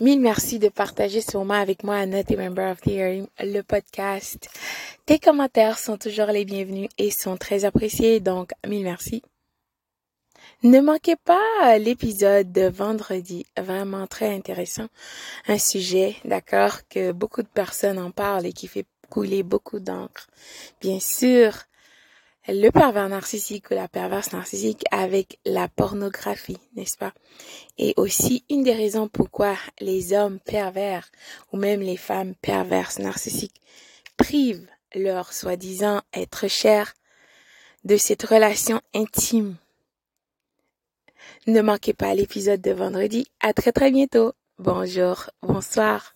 Mille merci de partager ce moment avec moi, Annette et Member of the le podcast. Tes commentaires sont toujours les bienvenus et sont très appréciés, donc mille merci. Ne manquez pas l'épisode de vendredi, vraiment très intéressant. Un sujet, d'accord, que beaucoup de personnes en parlent et qui fait couler beaucoup d'encre. Bien sûr, le pervers narcissique ou la perverse narcissique avec la pornographie, n'est-ce pas? Et aussi une des raisons pourquoi les hommes pervers ou même les femmes perverses narcissiques privent leur soi-disant être cher de cette relation intime ne manquez pas l'épisode de vendredi. À très très bientôt. Bonjour, bonsoir.